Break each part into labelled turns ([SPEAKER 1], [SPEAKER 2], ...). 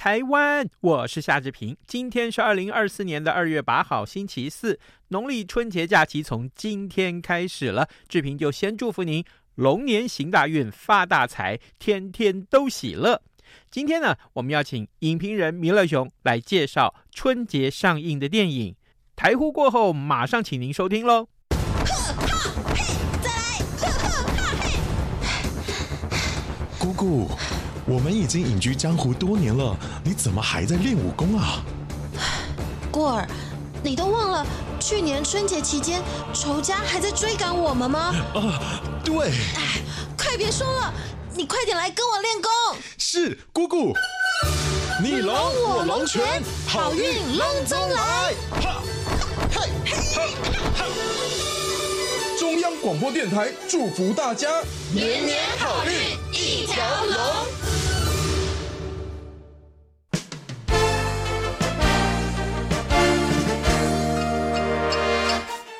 [SPEAKER 1] 台
[SPEAKER 2] 湾！我是夏志平。今天是二零二四年的二月八号，星期四。农历春节假期从今天开始了，志平就先祝福您龙年行大运，发大财，天天都喜乐。今天呢，我们要请影评人弥勒熊来介绍春节上映的电影。台呼过后，马上请您收听喽。
[SPEAKER 3] 呵哈嘿，再来！呵呵哈嘿。
[SPEAKER 4] 姑姑。我们已经隐居江湖多年了，你怎么还在练武功啊？
[SPEAKER 3] 过儿，你都忘了去年春节期间仇家还在追赶我们吗？
[SPEAKER 4] 啊，对。
[SPEAKER 3] 哎，快别说了，你快点来跟我练功。
[SPEAKER 4] 是，姑姑。你龙我龙拳，好运龙中来。哈，嘿，嘿，哈。中央广播电台祝福大家
[SPEAKER 3] 年年好运一条龙。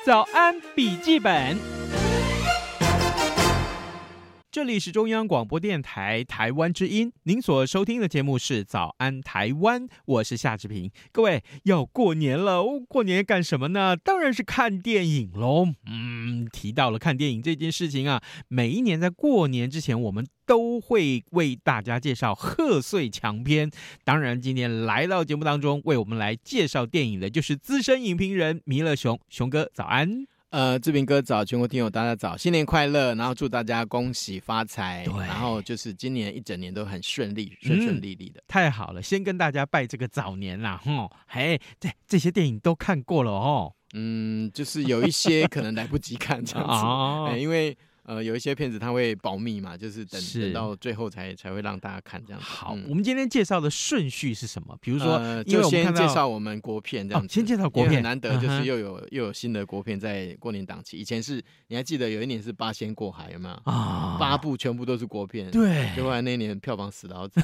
[SPEAKER 2] 早安，笔记本。这里是中央广播电台台湾之音，您所收听的节目是《早安台湾》，我是夏志平。各位要过年了，过年干什么呢？当然是看电影喽。嗯，提到了看电影这件事情啊，每一年在过年之前，我们都会为大家介绍贺岁强片。当然，今天来到节目当中为我们来介绍电影的，就是资深影评人弥勒熊，熊哥，早安。
[SPEAKER 5] 呃，志平哥早，全国听友大家早，新年快乐，然后祝大家恭喜发
[SPEAKER 2] 财，
[SPEAKER 5] 然后就是今年一整年都很顺利，顺顺利利的，
[SPEAKER 2] 太好了，先跟大家拜这个早年啦，吼，嘿，这这些电影都看过了哦，
[SPEAKER 5] 嗯，就是有一些可能来不及看这样子，
[SPEAKER 2] 哦，
[SPEAKER 5] 因为。呃，有一些片子它会保密嘛，就是等等到最后才才会让大家看这样子。
[SPEAKER 2] 好，
[SPEAKER 5] 嗯、
[SPEAKER 2] 我们今天介绍的顺序是什么？比如说，
[SPEAKER 5] 呃、就先介绍我们国片这样子。哦、
[SPEAKER 2] 先介绍国片，
[SPEAKER 5] 难得就是又有、嗯、又有新的国片在过年档期。以前是你还记得有一年是八仙过海有没有？啊，八部全部都是国片。
[SPEAKER 2] 对，
[SPEAKER 5] 后来那年票房死得好惨，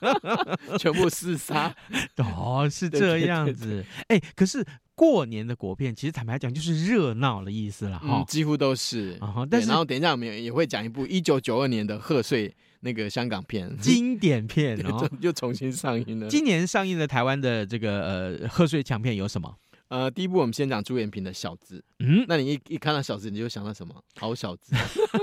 [SPEAKER 5] 全部四杀。
[SPEAKER 2] 哦，是这样子。哎，可是。过年的国片，其实坦白讲就是热闹的意思了哈、
[SPEAKER 5] 嗯，几乎都是。
[SPEAKER 2] Uh-huh, 但是，
[SPEAKER 5] 然后等一下我们也会讲一部一九九二年的贺岁那个香港片，
[SPEAKER 2] 经典片，
[SPEAKER 5] 然后，就重新上映了。
[SPEAKER 2] 今年上映的台湾的这个呃贺岁强片有什么？
[SPEAKER 5] 呃，第一部我们先讲朱延平的小子。嗯，那你一一看到小子，你就想到什么？好小子。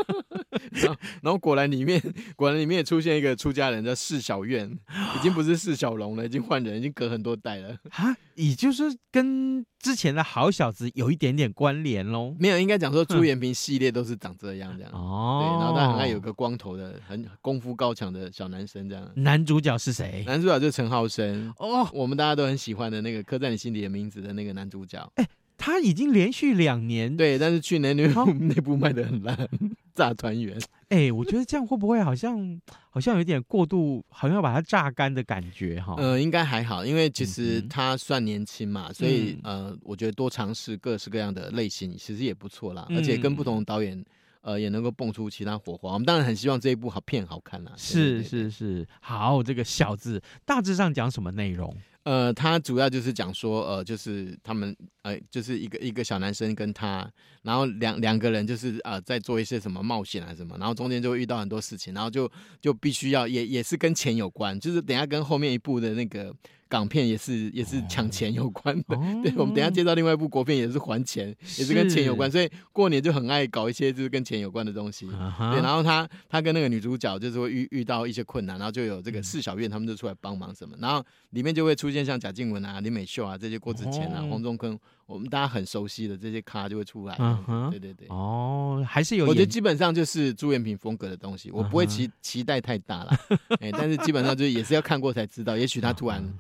[SPEAKER 5] 然后，然后果然里面，果然里面也出现一个出家人叫释小院，已经不是释小龙了，已经换人，已经隔很多代了。
[SPEAKER 2] 哈，也就是跟之前的好小子有一点点关联喽。
[SPEAKER 5] 没有，应该讲说朱延平系列都是长这样这样。哦，对，然后他很爱有个光头的，很功夫高强的小男生这样。
[SPEAKER 2] 男主角是谁？
[SPEAKER 5] 男主角就是陈浩生。哦，我们大家都很喜欢的那个刻在你心底的名字的那个男主角。
[SPEAKER 2] 哎，他已经连续两年
[SPEAKER 5] 对，但是去年那部 那部卖的很烂。炸团圆，
[SPEAKER 2] 哎，我觉得这样会不会好像好像有点过度，好像要把它榨干的感觉哈？
[SPEAKER 5] 呃，应该还好，因为其实他算年轻嘛，嗯、所以呃，我觉得多尝试各式各样的类型，其实也不错啦。嗯、而且跟不同的导演，呃，也能够蹦出其他火花。我们当然很希望这一部好片好看啦。
[SPEAKER 2] 是是是，好，这个小字大致上讲什么内容？
[SPEAKER 5] 呃，他主要就是讲说，呃，就是他们，呃，就是一个一个小男生跟他，然后两两个人就是呃在做一些什么冒险啊什么，然后中间就会遇到很多事情，然后就就必须要也也是跟钱有关，就是等下跟后面一部的那个。港片也是也是抢钱有关的，哦、对，我们等一下介绍另外一部国片也是。还钱，是也是跟钱有关，所以过年就很爱搞一些就是跟钱有关的东西。啊、对，然后他他跟那个女主角就是会遇遇到一些困难，然后就有这个四小院他们就出来帮忙什么，然后里面就会出现像贾静雯啊、林美秀啊这些郭子乾啊、黄中坑，我们大家很熟悉的这些咖就会出来。啊、对对对，
[SPEAKER 2] 哦，还是有，
[SPEAKER 5] 我觉得基本上就是朱延平风格的东西，我不会期期待太大了，哎，但是基本上就是也是要看过才知道，也许他突然。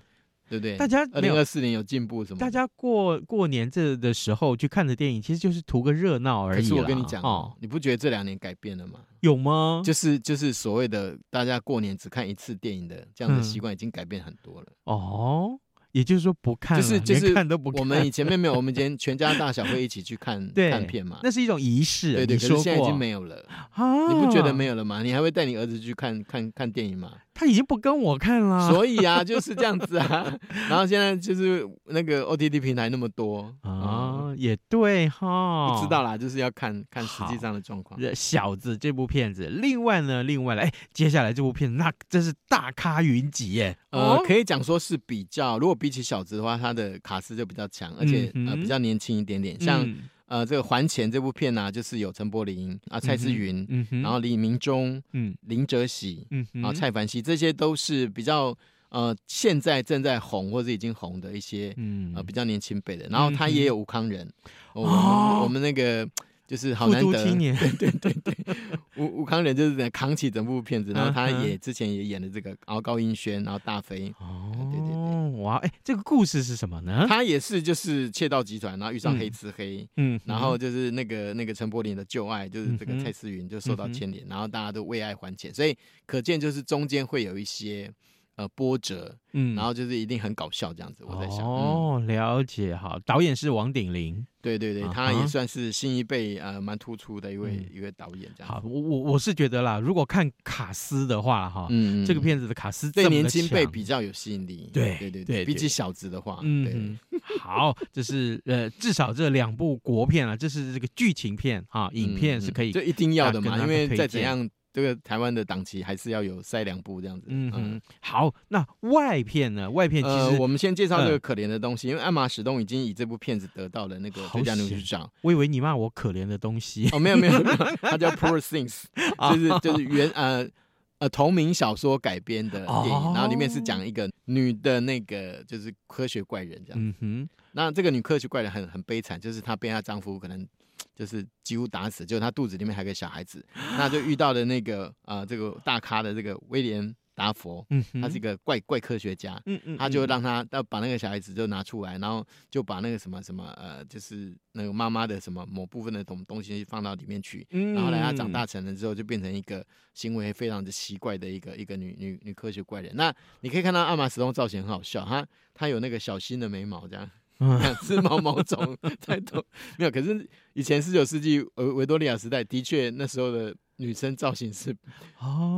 [SPEAKER 5] 对不对？
[SPEAKER 2] 大家
[SPEAKER 5] 二零二四年有进步什么？
[SPEAKER 2] 大家过过年这的时候去看的电影，其实就是图个热闹而已。
[SPEAKER 5] 可是我跟你讲
[SPEAKER 2] 哦，
[SPEAKER 5] 你不觉得这两年改变了吗？
[SPEAKER 2] 有吗？
[SPEAKER 5] 就是就是所谓的大家过年只看一次电影的这样的习惯，已经改变很多了。
[SPEAKER 2] 嗯、哦。也就是说不看，
[SPEAKER 5] 就是就是
[SPEAKER 2] 看都不看。
[SPEAKER 5] 我们以前没有，我们以前全家大小会一起去看 看片嘛，
[SPEAKER 2] 那是一种仪式。
[SPEAKER 5] 对对，可是现在已经没有了。
[SPEAKER 2] 啊，
[SPEAKER 5] 你不觉得没有了吗？你还会带你儿子去看看看电影吗？
[SPEAKER 2] 他已经不跟我看了。
[SPEAKER 5] 所以啊，就是这样子啊。然后现在就是那个 OTT 平台那么多
[SPEAKER 2] 啊，也对哈。
[SPEAKER 5] 不知道啦，就是要看看实际上的状况。
[SPEAKER 2] 小子这部片子，另外呢，另外来，哎，接下来这部片子那真是大咖云集耶。
[SPEAKER 5] 呃，可以讲说是比较，如果比起小子的话，他的卡斯就比较强，而且、嗯、呃比较年轻一点点。像、嗯、呃这个还钱这部片呢、啊，就是有陈柏霖啊、蔡思芸，嗯、然后李明忠、嗯、林哲喜，嗯，然后蔡凡熙，这些都是比较呃现在正在红或者已经红的一些，嗯呃比较年轻辈的。然后他也有吴康仁，嗯、我们、哦、我们那个。就是好难得，对对对对，吴吴康仁就是在扛起整部片子，然后他也之前也演了这个，敖高英轩，然后大飞，哦，对对对，
[SPEAKER 2] 哇，哎，这个故事是什么呢？
[SPEAKER 5] 他也是就是窃盗集团，然后遇上黑吃黑，嗯，然后就是那个那个陈柏霖的旧爱，就是这个蔡思芸就受到牵连，然后大家都为爱还钱，所以可见就是中间会有一些。呃，波折，嗯，然后就是一定很搞笑这样子，我在想。
[SPEAKER 2] 哦，了解，好，导演是王鼎林，
[SPEAKER 5] 对对对，他也算是新一辈呃蛮突出的一位一位导演这样。
[SPEAKER 2] 好，我我我是觉得啦，如果看卡斯的话哈，嗯，这个片子的卡司
[SPEAKER 5] 对年轻辈比较有吸引力，
[SPEAKER 2] 对
[SPEAKER 5] 对对对，比起小子的话，
[SPEAKER 2] 嗯，好，这是呃至少这两部国片啊，这是这个剧情片啊，影片是可以，
[SPEAKER 5] 这一定要的嘛，因为再怎样。这个台湾的档期还是要有塞两部这样子。嗯嗯，
[SPEAKER 2] 好，那外片呢？外片其实、
[SPEAKER 5] 呃、我们先介绍这个可怜的东西，呃、因为艾玛史东已经以这部片子得到了那个最佳女主角。
[SPEAKER 2] 我以为你骂我可怜的东西
[SPEAKER 5] 哦，没有没有没有，它叫 Poor Things，就是就是原呃呃同名小说改编的电影，哦、然后里面是讲一个女的那个就是科学怪人这样。嗯哼，那这个女科学怪人很很悲惨，就是她被她丈夫可能。就是几乎打死，就他肚子里面还有个小孩子，那就遇到了那个啊、呃，这个大咖的这个威廉达佛，嗯，他是一个怪怪科学家，嗯嗯，他就让他要把那个小孩子就拿出来，然后就把那个什么什么呃，就是那个妈妈的什么某部分的东东西放到里面去，然后来他长大成人之后就变成一个行为非常的奇怪的一个一个女女女科学怪人。那你可以看到阿玛史东造型很好笑，他他有那个小新的眉毛这样。两只毛毛虫在动，没有。可是以前十九世纪维维多利亚时代，的确那时候的女生造型是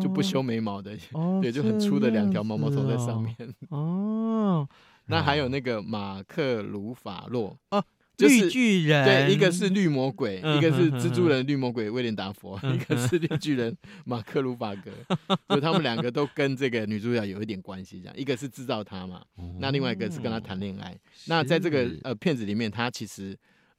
[SPEAKER 5] 就不修眉毛的，哦、对，就很粗的两条毛毛虫在上面。哦，那还有那个马克鲁法洛哦。
[SPEAKER 2] 绿巨人。
[SPEAKER 5] 对，一个是绿魔鬼，一个是蜘蛛人绿魔鬼威廉达佛，一个是绿巨人 马克鲁法格，就他们两个都跟这个女主角有一点关系，这样，一个是制造她嘛，那另外一个是跟她谈恋爱。那在这个呃片子里面，她其实。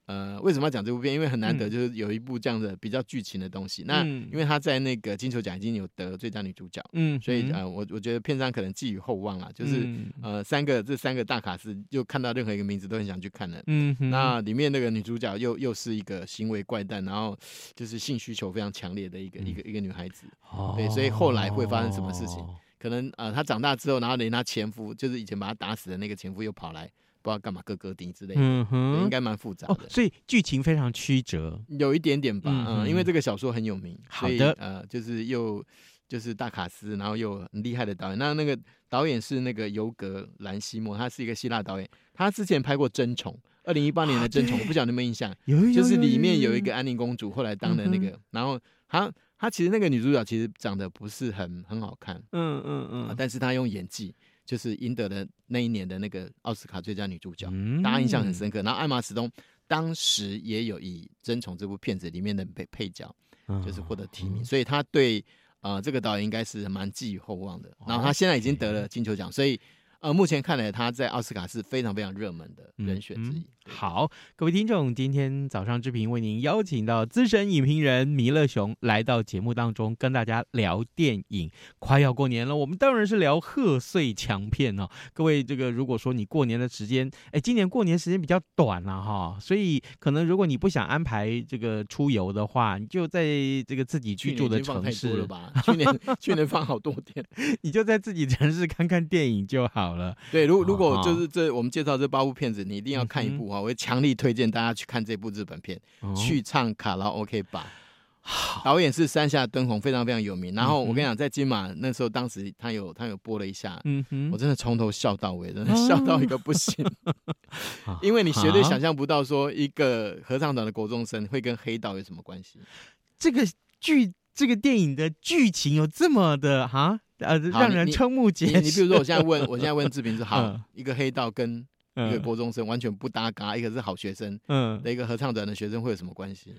[SPEAKER 5] 呃，为什么要讲这部片？因为很难得，就是有一部这样的比较剧情的东西。嗯、那因为他在那个金球奖已经有得最佳女主角，嗯，所以呃，我我觉得片商可能寄予厚望啦，就是、嗯、呃，三个这三个大卡司，就看到任何一个名字都很想去看的。嗯，那里面那个女主角又又是一个行为怪诞，然后就是性需求非常强烈的一个、嗯、一个一个女孩子。哦，对，所以后来会发生什么事情？可能呃，她长大之后，然后连她前夫，就是以前把她打死的那个前夫又跑来。不知道干嘛，哥哥丁之类的，嗯哼，应该蛮复杂的，哦，所
[SPEAKER 2] 以剧情非常曲折，
[SPEAKER 5] 有一点点吧，嗯，嗯，因为这个小说很有名，好的，呃，就是又就是大卡司，然后又很厉害的导演，那那个导演是那个尤格兰西莫，他是一个希腊导演，他之前拍过《争宠》，二零一八年的《争宠》，我不晓得你有没有印象，有，就是里面有一个安妮公主，后来当的那个，嗯、然后他她其实那个女主角其实长得不是很很好看，嗯嗯嗯，但是她用演技。就是赢得了那一年的那个奥斯卡最佳女主角，嗯、大家印象很深刻。然后艾玛史东当时也有以《争宠》这部片子里面的配配角，就是获得提名，哦、所以他对呃这个导演应该是蛮寄予厚望的。然后他现在已经得了金球奖，所以。呃，目前看来，他在奥斯卡是非常非常热门的人选之一。嗯嗯、好，
[SPEAKER 2] 各位听众，今天早上之平为您邀请到资深影评人弥勒熊来到节目当中，跟大家聊电影。快要过年了，我们当然是聊贺岁强片哦。各位，这个如果说你过年的时间，哎，今年过年时间比较短了、啊、哈，所以可能如果你不想安排这个出游的话，你就在这个自己居住的城市
[SPEAKER 5] 了吧？去年 去年放好多天，
[SPEAKER 2] 你就在自己城市看看电影就好。好了。
[SPEAKER 5] 对，如如果就是这我们介绍这八部片子，你一定要看一部哈，我会强力推荐大家去看这部日本片《去唱卡拉 OK 吧》。导演是山下敦弘，非常非常有名。然后我跟你讲，在金马那时候，当时他有他有播了一下，嗯哼，我真的从头笑到尾，真的 笑到一个不行。因为你绝对想象不到，说一个合唱团的国中生会跟黑道有什么关系。
[SPEAKER 2] 这个剧，这个电影的剧情有这么的哈呃，让人瞠目结舌。
[SPEAKER 5] 你比如说，我现在问，我现在问志平是，好，一个黑道跟一个国中生完全不搭嘎，一个是好学生，嗯，的一个合唱团的学生会有什么关系？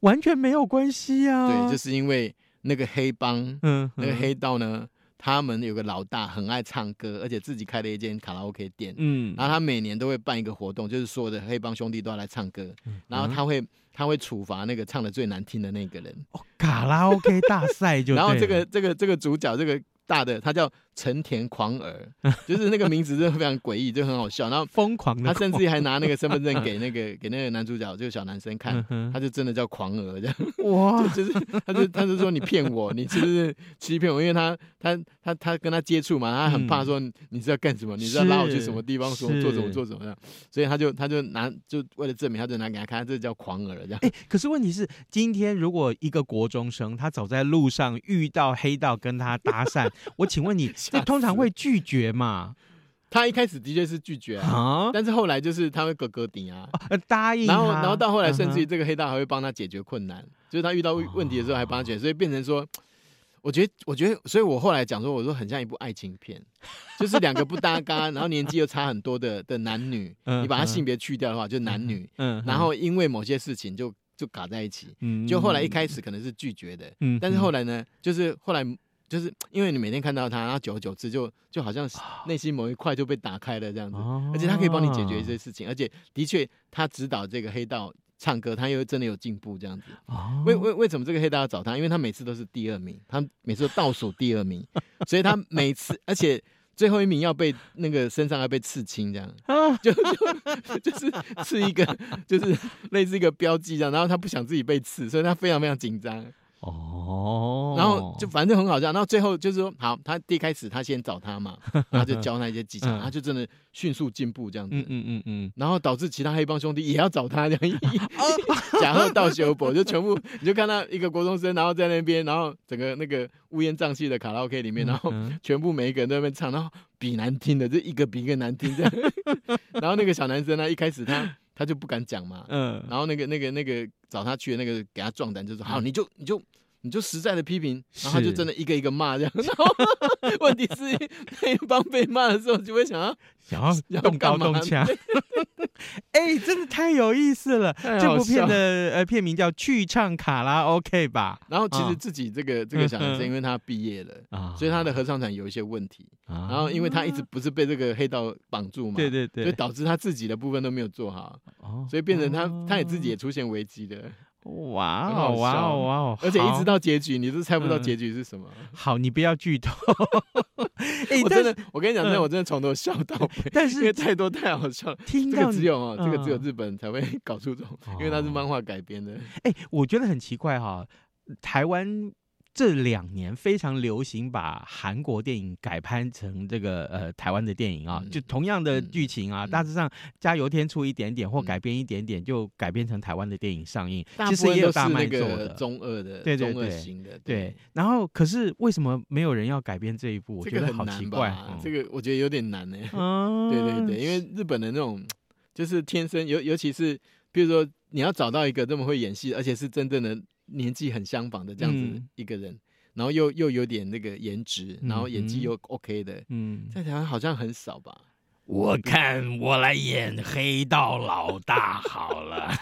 [SPEAKER 2] 完全没有关系啊！
[SPEAKER 5] 对，就是因为那个黑帮，嗯，那个黑道呢，他们有个老大很爱唱歌，而且自己开了一间卡拉 OK 店，嗯，然后他每年都会办一个活动，就是所有的黑帮兄弟都要来唱歌，然后他会他会处罚那个唱的最难听的那个人，
[SPEAKER 2] 哦，卡拉 OK 大赛就，
[SPEAKER 5] 然后这个这个这个主角这个。大的，它叫成田狂儿，就是那个名字真的非常诡异，就很好笑。然后
[SPEAKER 2] 疯狂的，
[SPEAKER 5] 他甚至还拿那个身份证给 那个给那个男主角，这个小男生看，他就真的叫狂儿这样。哇，就是他就他就说你骗我，你是不是欺骗我？因为他他他他跟他接触嘛，他很怕说你是要干什么，你是要拉我去什么地方说做什么做什么样，所以他就他就拿就为了证明，他就拿给他看，这叫狂儿这样。
[SPEAKER 2] 哎，可是问题是，今天如果一个国中生他走在路上遇到黑道跟他搭讪。我请问你，这通常会拒绝嘛？
[SPEAKER 5] 他一开始的确是拒绝啊，但是后来就是他会咯咯顶啊，
[SPEAKER 2] 答应。
[SPEAKER 5] 然后，然后到后来，甚至于这个黑道还会帮他解决困难，就是他遇到问题的时候还帮他解决，所以变成说，我觉得，我觉得，所以我后来讲说，我说很像一部爱情片，就是两个不搭嘎，然后年纪又差很多的的男女，你把他性别去掉的话，就男女，然后因为某些事情就就卡在一起，就后来一开始可能是拒绝的，但是后来呢，就是后来。就是因为你每天看到他，然后久而久之就就好像内心某一块就被打开了这样子，而且他可以帮你解决一些事情，而且的确他指导这个黑道唱歌，他又真的有进步这样子。为为为什么这个黑道要找他？因为他每次都是第二名，他每次都倒数第二名，所以他每次而且最后一名要被那个身上要被刺青这样，就就就是刺一个就是类似一个标记这样，然后他不想自己被刺，所以他非常非常紧张。哦，然后就反正很好笑，然后最后就是说，好，他第一开始他先找他嘛，然后就教他一些技巧，他就真的迅速进步这样子，嗯嗯嗯嗯，然后导致其他黑帮兄弟也要找他这样，一 假后到修补，就全部你就看到一个国中生，然后在那边，然后整个那个乌烟瘴气的卡拉 OK 里面，然后全部每一个人都在那边唱，然后比难听的，就一个比一个难听这样，然后那个小男生呢，一开始他。他就不敢讲嘛，嗯，然后那个那个那个找他去的那个给他壮胆，就说好，你就你就你就实在的批评，然后他就真的一个一个骂这样。然后 问题是那帮被骂的时候，就会想要
[SPEAKER 2] 想要要动刀动枪。哎，真的太有意思了！这部片的呃片名叫《去唱卡拉 OK 吧》。
[SPEAKER 5] 然后其实自己这个这个小男生，因为他毕业了，所以他的合唱团有一些问题。然后因为他一直不是被这个黑道绑住嘛，对对对，所以导致他自己的部分都没有做好，所以变成他他也自己也出现危机的。
[SPEAKER 2] 哇哦哇哦哇哦！
[SPEAKER 5] 而且一直到结局，你都猜不到结局是什么。
[SPEAKER 2] 好，你不要剧透。
[SPEAKER 5] 我真的，我跟你讲，真的，我真的从头笑到尾。
[SPEAKER 2] 但是
[SPEAKER 5] 因为太多太好笑了，这个只有哦，这个只有日本才会搞出这种，因为它是漫画改编的。
[SPEAKER 2] 哎，我觉得很奇怪哈，台湾。这两年非常流行把韩国电影改拍成这个呃台湾的电影啊，就同样的剧情啊，大致上加油添醋一点点或改编一点点，就改编成台湾的电影上映。其实也有大卖座的，
[SPEAKER 5] 中二的，
[SPEAKER 2] 对对对，对。然后可是为什么没有人要改编这一部？我觉得好奇怪。
[SPEAKER 5] 这个我觉得有点难 呢。对对对，因为日本的那种就是天生尤尤其是比如说你要找到一个这么会演戏，而且是真正的。年纪很相仿的这样子一个人，嗯、然后又又有点那个颜值，然后演技又 OK 的，嗯，在台湾好像很少吧？
[SPEAKER 2] 我看我来演黑道老大好了。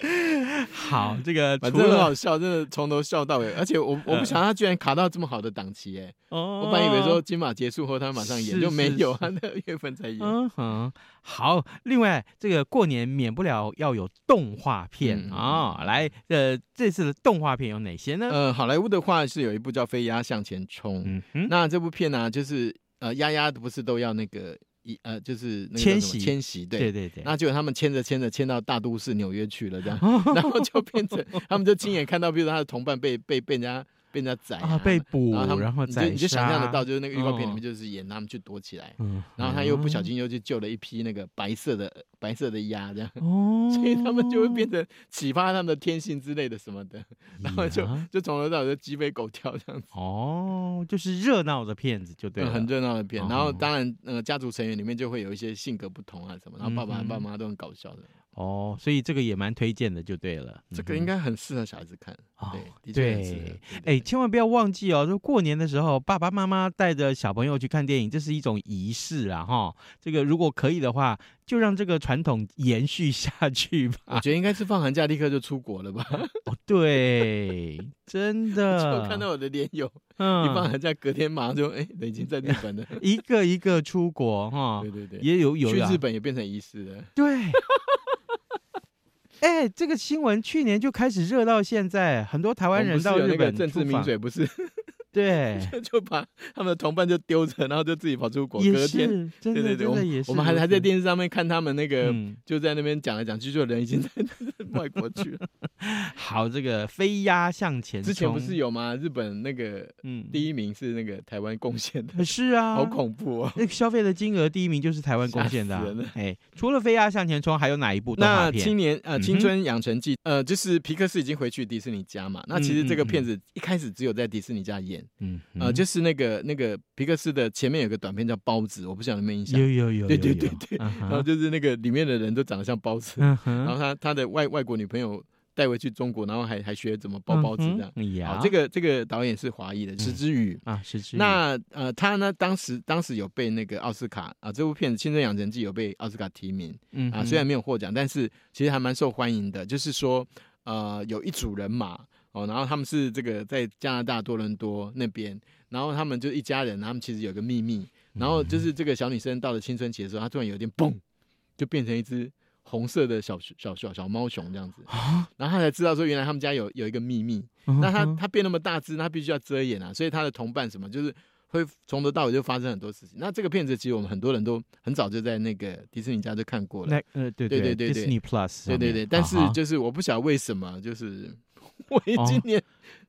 [SPEAKER 2] 好，这个
[SPEAKER 5] 反正很好笑，真的从头笑到尾，而且我我不想他居然卡到这么好的档期，哎，我本来以为说金马结束后他马上演，就没有，他那月份才演。嗯哼，
[SPEAKER 2] 好，另外这个过年免不了要有动画片啊，来，呃，这次的动画片有哪些呢？
[SPEAKER 5] 呃，好莱坞的话是有一部叫《飞鸭向前冲》，嗯那这部片呢，就是呃，丫丫不是都要那个。一呃，就是那个迁徙迁徙，对对对对，那结果他们迁着迁着迁到大都市纽约去了，这样，然后就变成他们就亲眼看到，比如说他的同伴被被被人家被人家宰
[SPEAKER 2] 啊，被捕，
[SPEAKER 5] 然后他们
[SPEAKER 2] 然后
[SPEAKER 5] 你就你就想象得到，就是那个预告片里
[SPEAKER 2] 哦
[SPEAKER 5] 面就是演他们去躲起来，
[SPEAKER 2] 嗯，
[SPEAKER 5] 然后他又不小心又去救了一批那个白色的白色的鸭，这样，
[SPEAKER 2] 哦，
[SPEAKER 5] 所以他们就会变成启发他们的天性之类的什么的，然后就就从头到尾就鸡飞狗跳这样子。
[SPEAKER 2] 哦，就是热闹的片子就对
[SPEAKER 5] 很热闹的片，
[SPEAKER 2] 哦
[SPEAKER 5] 然后当然，呃，家族成员里面就会有一些性格不同啊什么，然后爸爸和爸妈都很搞笑的，
[SPEAKER 2] 哦，所以这个也蛮推荐的，就对了。
[SPEAKER 5] 这个应该很适合小孩子看，
[SPEAKER 2] 哦
[SPEAKER 5] 对，的确。
[SPEAKER 2] 哎，千万不要忘记哦！就过年的时候，爸爸妈妈带着小朋友去看电影，这是一种仪式啊！哈，这个如果可以的话，就让这个传统延续下去吧。
[SPEAKER 5] 我觉得应该是放寒假立刻就出国了吧？
[SPEAKER 2] 哦，对，真的。
[SPEAKER 5] 就看到我的连友，一放
[SPEAKER 2] 嗯，
[SPEAKER 5] 寒假隔天马上就哎，人已经在日本了。
[SPEAKER 2] 一个一个出国哈
[SPEAKER 5] 对，对对，
[SPEAKER 2] 也有有啊
[SPEAKER 5] 去日本也变成仪式了。
[SPEAKER 2] 对。哎，这个新闻去年就开始热到现在，很多台湾人到日本
[SPEAKER 5] 政治名嘴，不是
[SPEAKER 2] 对，
[SPEAKER 5] 就把他们的同伴就丢着，然后就自己跑出国。
[SPEAKER 2] 也
[SPEAKER 5] 隔天，
[SPEAKER 2] 是真的
[SPEAKER 5] 对对对，我们
[SPEAKER 2] 真的也是
[SPEAKER 5] 我
[SPEAKER 2] 们还
[SPEAKER 5] 还在电视上面看他们那个，
[SPEAKER 2] 嗯
[SPEAKER 5] 就在那边讲来讲去，就人已经在外国去了。
[SPEAKER 2] 好，这个飞鸭向前冲，
[SPEAKER 5] 之前不是有吗？日本那个
[SPEAKER 2] 嗯
[SPEAKER 5] 第一名是那个台湾贡献的，
[SPEAKER 2] 是啊，
[SPEAKER 5] 好恐怖哦。
[SPEAKER 2] 那个消费的金额第一名就是台湾贡献的。哎，除了《飞鸭向前冲》，还有哪一部动画
[SPEAKER 5] 那青？年呃青春养成记呃就是皮克斯已经回去迪士尼家嘛。那其实这个片子一开始只有在迪士尼家演，
[SPEAKER 2] 嗯，
[SPEAKER 5] 呃就是那个那个皮克斯的前面有个短片叫包子，我不晓得有没有印象
[SPEAKER 2] 有。有有，对对
[SPEAKER 5] 对对
[SPEAKER 2] 嗯
[SPEAKER 5] 然
[SPEAKER 2] 后
[SPEAKER 5] 就是那个里面的人都长得像包子，
[SPEAKER 2] 嗯
[SPEAKER 5] 然
[SPEAKER 2] 后，
[SPEAKER 5] 他他的外外国女朋友带回去中国，然后还还学怎么包包子
[SPEAKER 2] 这样。
[SPEAKER 5] 好，这个这个导演是华裔的石之宇。
[SPEAKER 2] 啊是是，
[SPEAKER 5] 那呃，他呢，当时当时有被那个奥斯卡啊，这部片子《青春养成记》有被奥斯卡提名啊，虽然没有获奖，但是其实还蛮受欢迎的。就是说，呃，有一组人马哦，然后他们是这个在加拿大多伦多那边，然后他们就一家人，他们其实有个秘密，然后就是这个小女生到了青春期的时候，她突然有点嘣，就变成一只红色的小小小小猫熊这样子，然后她才知道说，原来他们家有有一个秘密。那他
[SPEAKER 2] 嗯哼
[SPEAKER 5] 他变那么大只，他必须要遮掩啊，所以他的同伴什么就是会从头到尾就发生很多事情。那这个片子其实我们很多人都很早就在那个迪士尼家就看过了，
[SPEAKER 2] 那呃对
[SPEAKER 5] 对对对对
[SPEAKER 2] Disney Plus
[SPEAKER 5] 对对对。但是就是我不晓得为什么，就是 我
[SPEAKER 2] 哦
[SPEAKER 5] 今年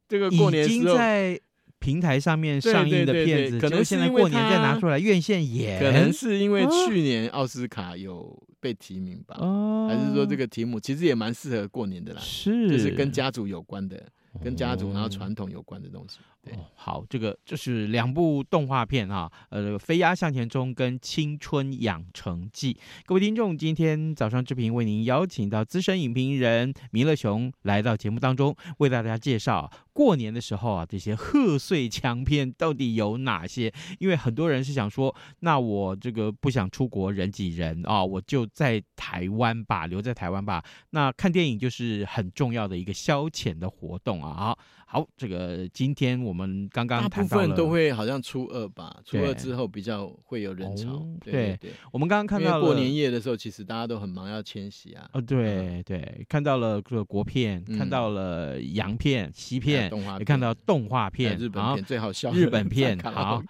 [SPEAKER 5] 这个过年
[SPEAKER 2] 已
[SPEAKER 5] 经
[SPEAKER 2] 在平台上面上映的
[SPEAKER 5] 对对对对
[SPEAKER 2] 片子，
[SPEAKER 5] 可能
[SPEAKER 2] 现在过年再拿出来院线演，
[SPEAKER 5] 可能是因为
[SPEAKER 2] 啊
[SPEAKER 5] 去年奥斯卡有被提名吧，
[SPEAKER 2] 哦，
[SPEAKER 5] 还是说这个题目其实也蛮适合过年的啦，
[SPEAKER 2] 是。
[SPEAKER 5] 就是跟家族有关的，跟家族然后
[SPEAKER 2] 哦
[SPEAKER 5] 传统有关的东西。对，
[SPEAKER 2] 哦，好，这个就是两部动画片啊，呃，《飞鸭向前冲》跟《青春养成记》。各位听众，今天早上志平为您邀请到资深影评人弥勒熊来到节目当中，为大家介绍过年的时候啊，这些贺岁强片到底有哪些？因为很多人是想说，那我这个不想出国人挤人啊，我就在台湾吧，留在台湾吧。那看电影就是很重要的一个消遣的活动啊。好，这个今天我们刚刚
[SPEAKER 5] 大部
[SPEAKER 2] 谈到了
[SPEAKER 5] 分都会好像初二吧，初二之后比较会有人潮
[SPEAKER 2] 哦。
[SPEAKER 5] 对
[SPEAKER 2] 对
[SPEAKER 5] 对，
[SPEAKER 2] 我们刚刚看到
[SPEAKER 5] 过年夜的时候，其实大家都很忙，要迁徙啊。
[SPEAKER 2] 哦，对对，看到了这个国片，
[SPEAKER 5] 嗯
[SPEAKER 2] 看到了洋片、西片
[SPEAKER 5] 有，动画
[SPEAKER 2] 也看到
[SPEAKER 5] 片动画
[SPEAKER 2] 片，
[SPEAKER 5] 日本片最好笑的，
[SPEAKER 2] 日本片好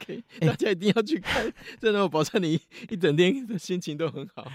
[SPEAKER 5] 大家一定要去看，真的，我保证你一整天的心情都很好。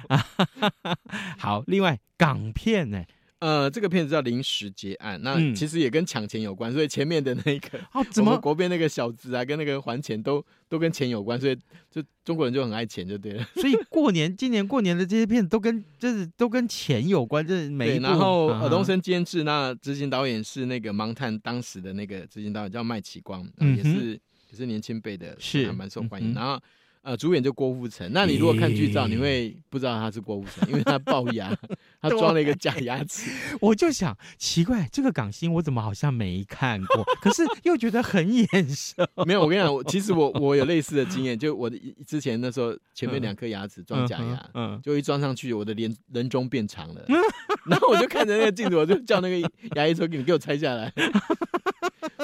[SPEAKER 2] 好，另外港片呢，
[SPEAKER 5] 呃，这个片子叫《临时结案》，那
[SPEAKER 2] 嗯
[SPEAKER 5] 其实也跟抢钱有关，所以前面的那个
[SPEAKER 2] 哦，怎
[SPEAKER 5] 么国边那个小子啊，跟那个还钱都都跟钱有关，所以就中国人就很爱钱，就对了。
[SPEAKER 2] 所以过年今年过年的这些片子都跟就是都跟钱有关，就是每，一部。
[SPEAKER 5] 然
[SPEAKER 2] 后
[SPEAKER 5] 尔冬升监制，那执行导演是那个《盲探》当时的那个执行导演叫麦启光，也是也是年轻辈的，
[SPEAKER 2] 是
[SPEAKER 5] 还蛮受
[SPEAKER 2] 欢
[SPEAKER 5] 迎。然后呃，主演就郭富城。那你如果看剧照，你会不知道他是郭富城，因为他龅牙，他装了一个假牙齿。
[SPEAKER 2] 我就想奇怪，这个港星我怎么好像没看过，可是又觉得很眼熟。
[SPEAKER 5] 没有，我跟你讲，我其实我我有类似的经验，就我的之前那时候前面两颗牙齿装假牙。
[SPEAKER 2] 嗯，嗯
[SPEAKER 5] 就一装上去，我的脸人中变长了，然后我就看着那个镜子，我就叫那个牙医说：“你给我拆下来。”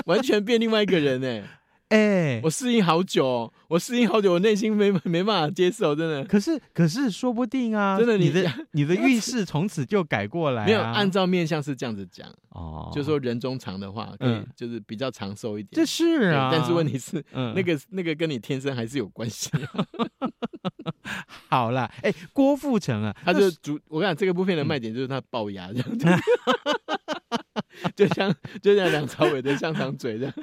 [SPEAKER 5] 完全变另外一个人哎、
[SPEAKER 2] 哎、
[SPEAKER 5] 我适应好久、哦，我适应好久，我内心没没办法接受，真的
[SPEAKER 2] 可是可是说不定啊，
[SPEAKER 5] 真的你
[SPEAKER 2] 你的 你的运势从此就改过来、啊，
[SPEAKER 5] 没有按照面相是这样子讲，
[SPEAKER 2] 哦，
[SPEAKER 5] 就是说人中长的话，可以
[SPEAKER 2] 嗯
[SPEAKER 5] 就是比较长寿一点。
[SPEAKER 2] 这是啊，
[SPEAKER 5] 但是问题是，
[SPEAKER 2] 嗯
[SPEAKER 5] 那个那个跟你天生还是有关系。
[SPEAKER 2] 好啦，哎、郭富城啊，
[SPEAKER 5] 他就主，我跟你讲，这个部片的卖点就是他龅牙这样子。就像就像梁朝伟的香肠嘴这样。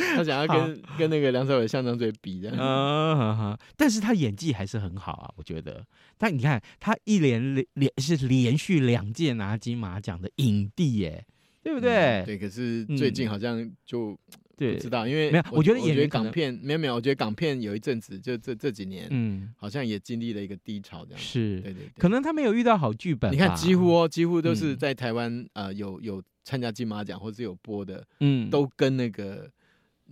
[SPEAKER 5] 他想要跟跟那个梁朝伟像张嘴比的，
[SPEAKER 2] 嗯，但是他演技还是很好啊，我觉得。但你看他一连连连是连续两届拿金马奖的影帝耶，对不对？
[SPEAKER 5] 嗯、对，可是最近好像就不知道，因为
[SPEAKER 2] 没有，我觉得演员
[SPEAKER 5] 港片没有没有，我觉得港片有一阵子就这这几年，嗯，好像也经历了一个低潮，这样
[SPEAKER 2] 是，
[SPEAKER 5] 对对，
[SPEAKER 2] 可能他没有遇到好剧本。
[SPEAKER 5] 你看，几乎哦，几乎都是在台湾呃有有参加金马奖或者有播的，嗯，都跟那个。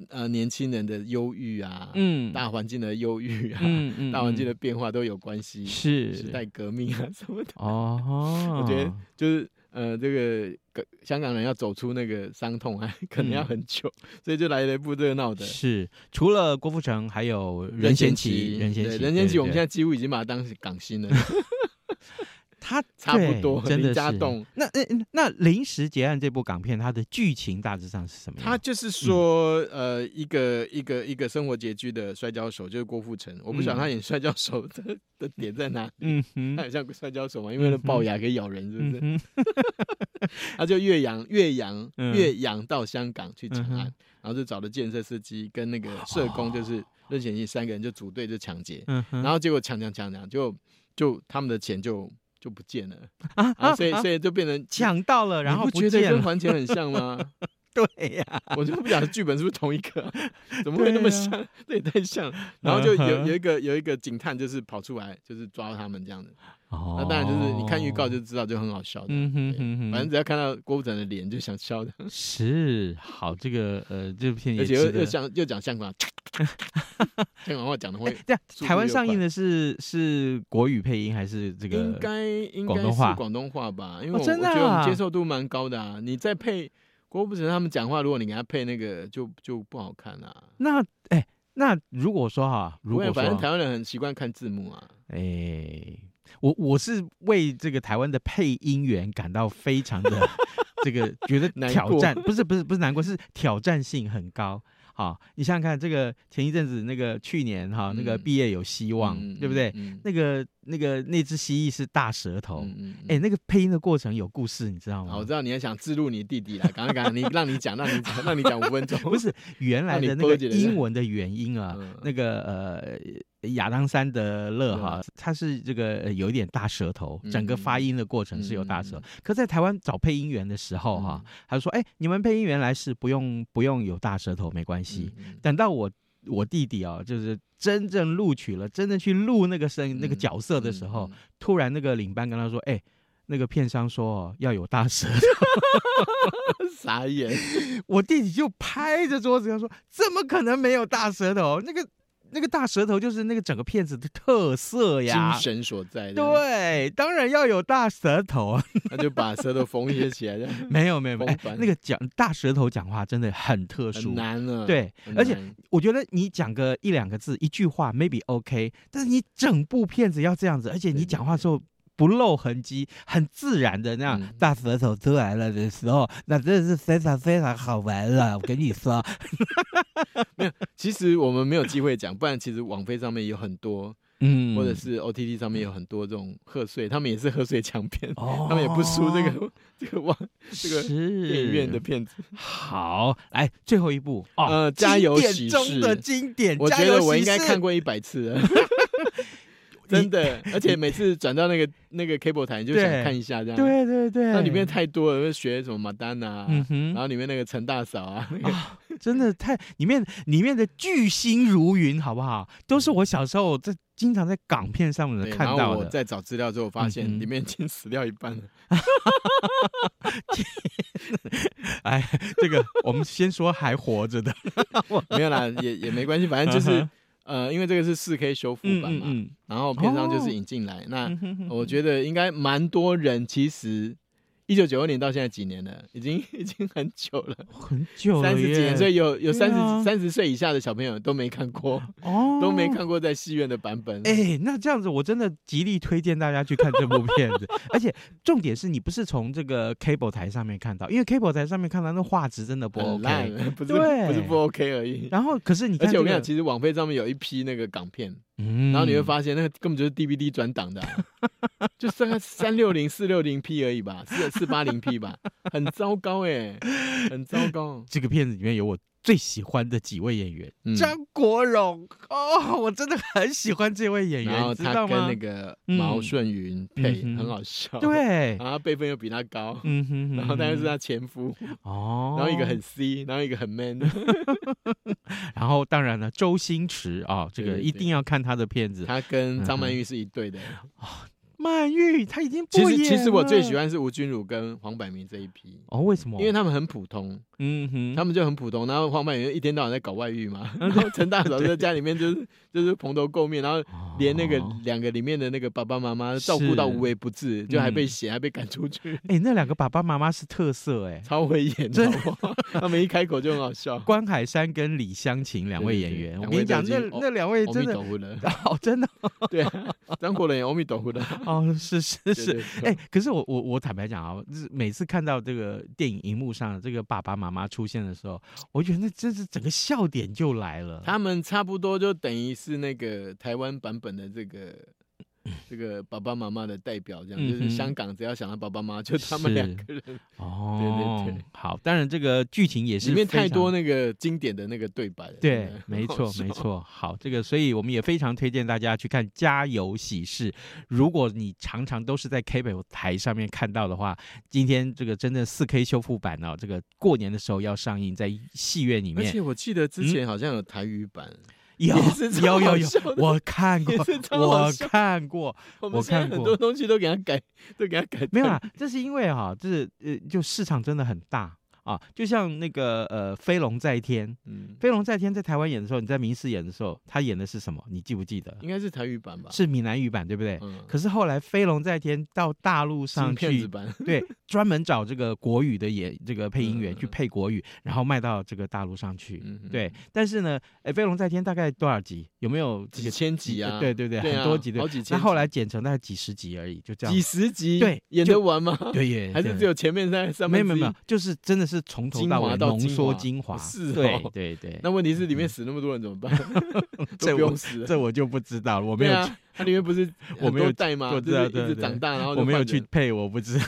[SPEAKER 5] 呃，年轻人的忧郁啊，嗯，大环境的忧郁啊，嗯嗯，大环境的变化都有关系，是。时代革命啊什么的。哦，我觉得就是呃，这个香港人要走出那个伤痛，还可能要很久，所以就来了一部热闹的。
[SPEAKER 2] 是，除了郭富城，还有任贤齐，任贤齐，
[SPEAKER 5] 任贤齐，我们现在几乎已经把他当港星了。
[SPEAKER 2] 他
[SPEAKER 5] 差不多，真的是。
[SPEAKER 2] 那那那临时结案这部港片，它的剧情大致上是什么样？
[SPEAKER 5] 他就是说，呃，一个一个一个生活拮据的摔跤手，就是郭富城。我不晓得他演摔跤手的的点在哪里。嗯哼，他很像摔跤手嘛，因为那龅牙可以咬人，是不是？他就越洋越洋越洋到香港去抢案，然后就找了建设司机跟那个社工，就是任贤齐三个人就组队就抢劫。然后结果抢抢抢抢，就就他们的钱就。就不见了啊，啊！所以所以就变成
[SPEAKER 2] 抢到了，然后不
[SPEAKER 5] 觉得跟还钱很像吗？
[SPEAKER 2] 对呀、啊，
[SPEAKER 5] 我就不晓得剧本是不是同一个，怎么会那么像？这也、啊、太像。然后就有有一个有一个警探，就是跑出来，就是抓他们这样子。哦，那当然就是你看预告就知道，就很好笑的。嗯哼哼哼，反正只要看到郭富城的脸就想笑的。
[SPEAKER 2] 是，好，这个呃，这部片也
[SPEAKER 5] 而且又又讲又讲香港，香港话讲的会。对啊，
[SPEAKER 2] 台湾上映的是是国语配音还是这个？
[SPEAKER 5] 应该应该是广东话吧，因为我觉得我们接受度蛮高的啊。你再配郭富城他们讲话，如果你给他配那个，就就不好看啊。
[SPEAKER 2] 那哎，那如果说哈，如果
[SPEAKER 5] 反正台湾人很习惯看字幕啊，
[SPEAKER 2] 哎。我我是为这个台湾的配音员感到非常的 这个觉得挑战，不是不是不是难过，是挑战性很高。好，你想想看，这个前一阵子那个去年哈，那个毕业有希望，对不对？那个那个那只蜥蜴是大舌头，哎，那个配音的过程有故事，你知道吗？
[SPEAKER 5] 我知道你还想置入你弟弟了，刚刚你让你讲，让你讲，让你讲五分钟。
[SPEAKER 2] 不是原来的那个英文的原因啊，那个呃。亚当·山德勒哈，他是这个有一点大舌头，整个发音的过程是有大舌头。可在台湾找配音员的时候哈，他说：“哎，你们配音员来是，不用不用有大舌头，没关系。”等到我我弟弟啊，就是真正录取了，真正去录那个声那个角色的时候，突然那个领班跟他说：“哎，那个片商说要有大舌头。”
[SPEAKER 5] 傻眼！
[SPEAKER 2] 我弟弟就拍着桌子他说：“怎么可能没有大舌头？那个。”那个大舌头就是那个整个片子的特色呀，
[SPEAKER 5] 精神所在。
[SPEAKER 2] 对，当然要有大舌头啊，
[SPEAKER 5] 那就把舌头缝一些起来。
[SPEAKER 2] 没有没有没有，那个讲大舌头讲话真的很特殊，
[SPEAKER 5] 很难啊。
[SPEAKER 2] 对，而且我觉得你讲个一两个字，一句话 maybe OK，但是你整部片子要这样子，而且你讲话的时候。不露痕迹，很自然的那样，大舌头出来了的时候，嗯、那真的是非常非常好玩了。我跟你说，
[SPEAKER 5] 没有，其实我们没有机会讲，不然其实网飞上面有很多，嗯，或者是 OTT 上面有很多这种贺岁，他们也是贺岁强片，哦、他们也不输这个 这个网这个电影院的片子。
[SPEAKER 2] 好，来最后一部，哦、
[SPEAKER 5] 呃，加油喜事
[SPEAKER 2] 中的经典，
[SPEAKER 5] 我觉得我应该看过一百次了。真的，而且每次转到那个那个 cable 台，你就想看一下这样。
[SPEAKER 2] 对对对，
[SPEAKER 5] 那里面太多了，学什么马丹娜，然后里面那个陈大嫂啊，
[SPEAKER 2] 真的太里面里面的巨星如云，好不好？都是我小时候在经常在港片上面看到的。然后
[SPEAKER 5] 我在找资料之后，发现里面已经死掉一半了。
[SPEAKER 2] 哎，这个我们先说还活着的，
[SPEAKER 5] 没有啦，也也没关系，反正就是。呃，因为这个是四 K 修复版嘛，嗯嗯嗯、然后片商就是引进来，哦、那我觉得应该蛮多人其实。一九九二年到现在几年了？已经 已经很久了，
[SPEAKER 2] 很久了，
[SPEAKER 5] 三十几年，所以有有三十三十岁以下的小朋友都没看过，哦，都没看过在戏院的版本。
[SPEAKER 2] 哎、欸，那这样子我真的极力推荐大家去看这部片子，而且重点是你不是从这个 cable 台上面看到，因为 cable 台上面看到那画质真的不 OK，
[SPEAKER 5] 不是不是不 OK 而已。
[SPEAKER 2] 然后可是你
[SPEAKER 5] 而且我跟你讲，其实网飞上面有一批那个港片。
[SPEAKER 2] 嗯，
[SPEAKER 5] 然后你会发现那个根本就是 DVD 转档的、啊，就大概三六零、四六零 P 而已吧，四四八零 P 吧，很糟糕哎、欸，很糟糕。
[SPEAKER 2] 这个片子里面有我最喜欢的几位演员，
[SPEAKER 5] 嗯。
[SPEAKER 2] 张国荣。哦，我真的很喜欢这位演员，
[SPEAKER 5] 然后
[SPEAKER 2] 你知道吗？
[SPEAKER 5] 他跟那个毛顺云配
[SPEAKER 2] 嗯
[SPEAKER 5] 很好笑，，
[SPEAKER 2] 对，
[SPEAKER 5] 然后辈分又比他高，
[SPEAKER 2] 嗯哼哼
[SPEAKER 5] 然后他又是他前夫，
[SPEAKER 2] 哦，
[SPEAKER 5] 然后一个很 C，然后一个很 man，
[SPEAKER 2] 然后当然了，周星驰啊、哦，
[SPEAKER 5] 这个
[SPEAKER 2] 一定要看他的片子。
[SPEAKER 5] 他跟张曼玉是一对的。
[SPEAKER 2] 曼玉他已经
[SPEAKER 5] 其
[SPEAKER 2] 不演
[SPEAKER 5] 实其实我最喜欢是吴君如跟黄百鸣这一批，
[SPEAKER 2] 哦，为什么？
[SPEAKER 5] 因为他们很普通，
[SPEAKER 2] 嗯哼，
[SPEAKER 5] 他们就很普通。然后黄百鸣一天到晚在搞外遇嘛，然后陈大嫂在家里面就是 就是蓬头垢面，然后连那个
[SPEAKER 2] 哦
[SPEAKER 5] 两个里面的那个爸爸妈妈照顾到无微不至，就还被
[SPEAKER 2] 嗯
[SPEAKER 5] 嫌，还被赶出去，
[SPEAKER 2] 哎，那两个爸爸妈妈是特色哎，
[SPEAKER 5] 超会演，
[SPEAKER 2] 真
[SPEAKER 5] 好不好？他们一开口就很好笑。
[SPEAKER 2] 关海山跟李湘琴两位演
[SPEAKER 5] 员，
[SPEAKER 2] 我跟你讲，那那两位真的哦，真的？
[SPEAKER 5] 对啊，张国荣也阿弥陀佛了，
[SPEAKER 2] 哦，是是是。
[SPEAKER 5] 对，
[SPEAKER 2] 哎、可是我我我坦白讲啊，就是每次看到这个电影荧幕上这个爸爸妈妈妈出现的时候，我觉得那真是整个笑点就来了。
[SPEAKER 5] 他们差不多就等于是那个台湾版本的这个这个爸爸妈妈的代表，这样、
[SPEAKER 2] 嗯
[SPEAKER 5] 就是香港只要想到爸爸妈妈，就他们两个人，
[SPEAKER 2] 哦，
[SPEAKER 5] 对对对
[SPEAKER 2] 好，当然这个剧情也是
[SPEAKER 5] 里面太多那个经典的那个对白了。对没
[SPEAKER 2] 错，没
[SPEAKER 5] 错。好，
[SPEAKER 2] 这个，所以我们也非常推荐大家去看《家有喜事》。如果你常常都是在 cable 台上面看到的话，今天这个真正四 K 修复版呢、哦，这个过年的时候要上映，在戏院里面
[SPEAKER 5] 而且我记得之前好像有台语版，
[SPEAKER 2] 有有有有我看
[SPEAKER 5] 过
[SPEAKER 2] 我看过。
[SPEAKER 5] 我们现在
[SPEAKER 2] 看过
[SPEAKER 5] 很多东西都给他改，都给他改。
[SPEAKER 2] 没有啊，这是因为哈、就是呃，就市场真的很大啊，就像那个呃，飞龙在天，
[SPEAKER 5] 嗯，
[SPEAKER 2] 飞龙在天在台湾演的时候，你在明视演的时候，他演的是什么？你记不记得？
[SPEAKER 5] 应该是台语版吧？
[SPEAKER 2] 是闽南语版，对不对？
[SPEAKER 5] 嗯，
[SPEAKER 2] 可是后来飞龙在天到大陆上去
[SPEAKER 5] 子，版，
[SPEAKER 2] 对，专门找这个国语的演这个配音
[SPEAKER 5] 员
[SPEAKER 2] 去配国语，然后卖到这个大陆上去。
[SPEAKER 5] 嗯嗯
[SPEAKER 2] 对，但是呢，哎，飞龙在天大概多少集？有没有几
[SPEAKER 5] 千集啊？
[SPEAKER 2] 对
[SPEAKER 5] 对对，
[SPEAKER 2] 很多集的。
[SPEAKER 5] 好几千集。
[SPEAKER 2] 那后来剪成大概几十集而已，就这样。
[SPEAKER 5] 几十集，
[SPEAKER 2] 对
[SPEAKER 5] 演得完吗？
[SPEAKER 2] 对演，
[SPEAKER 5] 还是只有前面那三？
[SPEAKER 2] 没有没有没有，就是真的是从头到尾浓缩
[SPEAKER 5] 精
[SPEAKER 2] 华。
[SPEAKER 5] 是哦
[SPEAKER 2] 对 对对，
[SPEAKER 5] 那问题是里面死那么多人怎么
[SPEAKER 2] 办？
[SPEAKER 5] 这不用死了。
[SPEAKER 2] 这我就不知道了，我没有去，
[SPEAKER 5] 对啊，它里面不是
[SPEAKER 2] 我没有
[SPEAKER 5] 很多代吗？
[SPEAKER 2] 我知
[SPEAKER 5] 就是一直
[SPEAKER 2] 道对对
[SPEAKER 5] 长大，然后就
[SPEAKER 2] 我没有。去配，我不知道，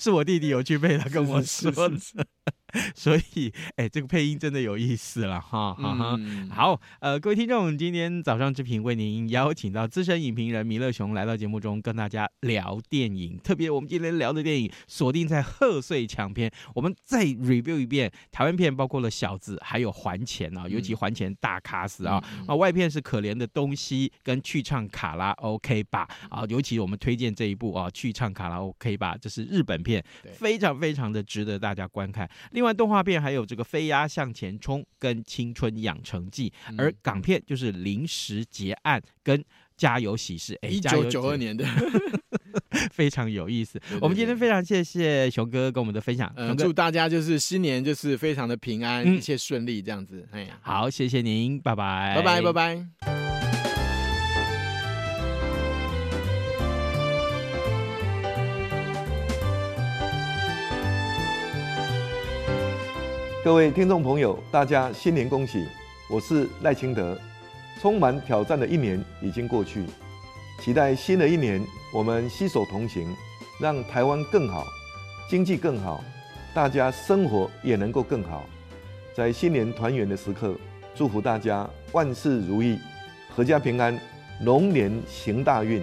[SPEAKER 2] 是我弟弟有去配，他跟我
[SPEAKER 5] 是
[SPEAKER 2] 说
[SPEAKER 5] 是是
[SPEAKER 2] 的。所以，哎，这个配音真的有意思了哈，哈哈。
[SPEAKER 5] 嗯，
[SPEAKER 2] 好，呃，各位听众，今天早上之平为您邀请到资深影评人弥勒熊来到节目中，跟大家聊电影。特别我们今天聊的电影锁定在贺岁强片，我们再 review 一遍台湾片，包括了小子，还有还钱啊，尤其还钱大卡死啊。
[SPEAKER 5] 嗯
[SPEAKER 2] 啊，外片是可怜的东西跟去唱卡拉 OK 吧啊，尤其我们推荐这一部啊，去唱卡拉 OK 吧，这是日本片，非常非常的值得大家观看。另外，动画片还有这个《飞鸭向前冲》跟《青春养成记》，
[SPEAKER 5] 嗯
[SPEAKER 2] 而港片就是《临时结案》跟《家有喜事》。哎，
[SPEAKER 5] 一九九二年的，
[SPEAKER 2] 非常有意思。
[SPEAKER 5] 对
[SPEAKER 2] 我们今天非常谢谢熊哥跟我们的分享，
[SPEAKER 5] 祝大家就是新年就是非常的平安，
[SPEAKER 2] 嗯
[SPEAKER 5] 一切顺利这样子。哎，
[SPEAKER 2] 好，谢谢您，拜拜，
[SPEAKER 5] 拜拜，拜拜。
[SPEAKER 6] 各位听众朋友，大家新年恭喜！我是赖清德。充满挑战的一年已经过去，期待新的一年我们携手同行，让台湾更好，经济更好，大家生活也能够更好。在新年团圆的时刻，祝福大家万事如意，阖家平安，龙年行大运。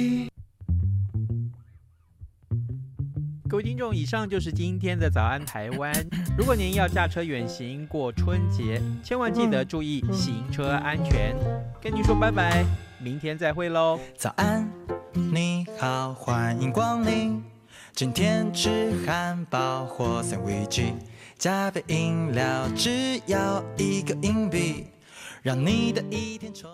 [SPEAKER 2] 各位听众，以上就是今天的早安台湾。如果您要驾车远行过春节，千万记得注意行车安全。跟您说拜拜，明天再会喽。
[SPEAKER 7] 早安，你好，欢迎光临。今天吃汉堡或三明治，加杯饮料只要一个硬币，让你的一天充。